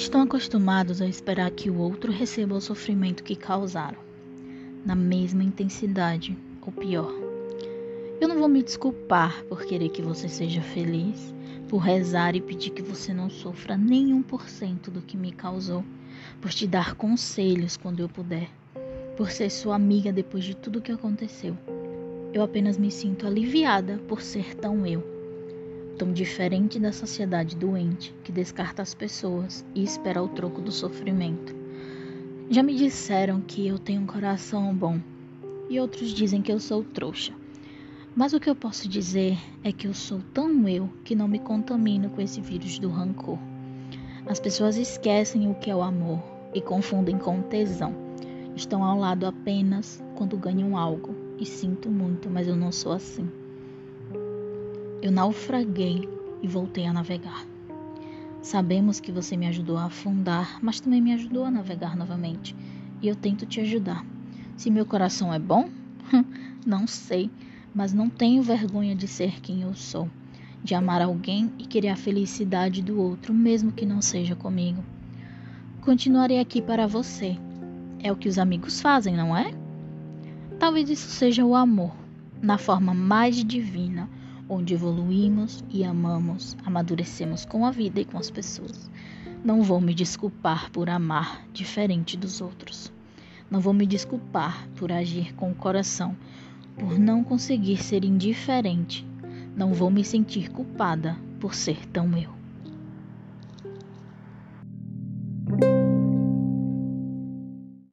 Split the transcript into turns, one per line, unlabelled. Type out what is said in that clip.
estão acostumados a esperar que o outro receba o sofrimento que causaram, na mesma intensidade ou pior. Eu não vou me desculpar por querer que você seja feliz, por rezar e pedir que você não sofra nenhum por cento do que me causou, por te dar conselhos quando eu puder, por ser sua amiga depois de tudo que aconteceu. Eu apenas me sinto aliviada por ser tão eu, tão diferente da sociedade doente que descarta as pessoas e espera o troco do sofrimento. Já me disseram que eu tenho um coração bom e outros dizem que eu sou trouxa. Mas o que eu posso dizer é que eu sou tão eu que não me contamino com esse vírus do rancor. As pessoas esquecem o que é o amor e confundem com tesão. Estão ao lado apenas quando ganham algo e sinto muito, mas eu não sou assim. Eu naufraguei e voltei a navegar. Sabemos que você me ajudou a afundar, mas também me ajudou a navegar novamente. E eu tento te ajudar. Se meu coração é bom? não sei, mas não tenho vergonha de ser quem eu sou, de amar alguém e querer a felicidade do outro, mesmo que não seja comigo. Continuarei aqui para você. É o que os amigos fazem, não é? Talvez isso seja o amor, na forma mais divina, onde evoluímos e amamos, amadurecemos com a vida e com as pessoas. Não vou me desculpar por amar diferente dos outros. Não vou me desculpar por agir com o coração, por não conseguir ser indiferente. Não vou me sentir culpada por ser tão eu.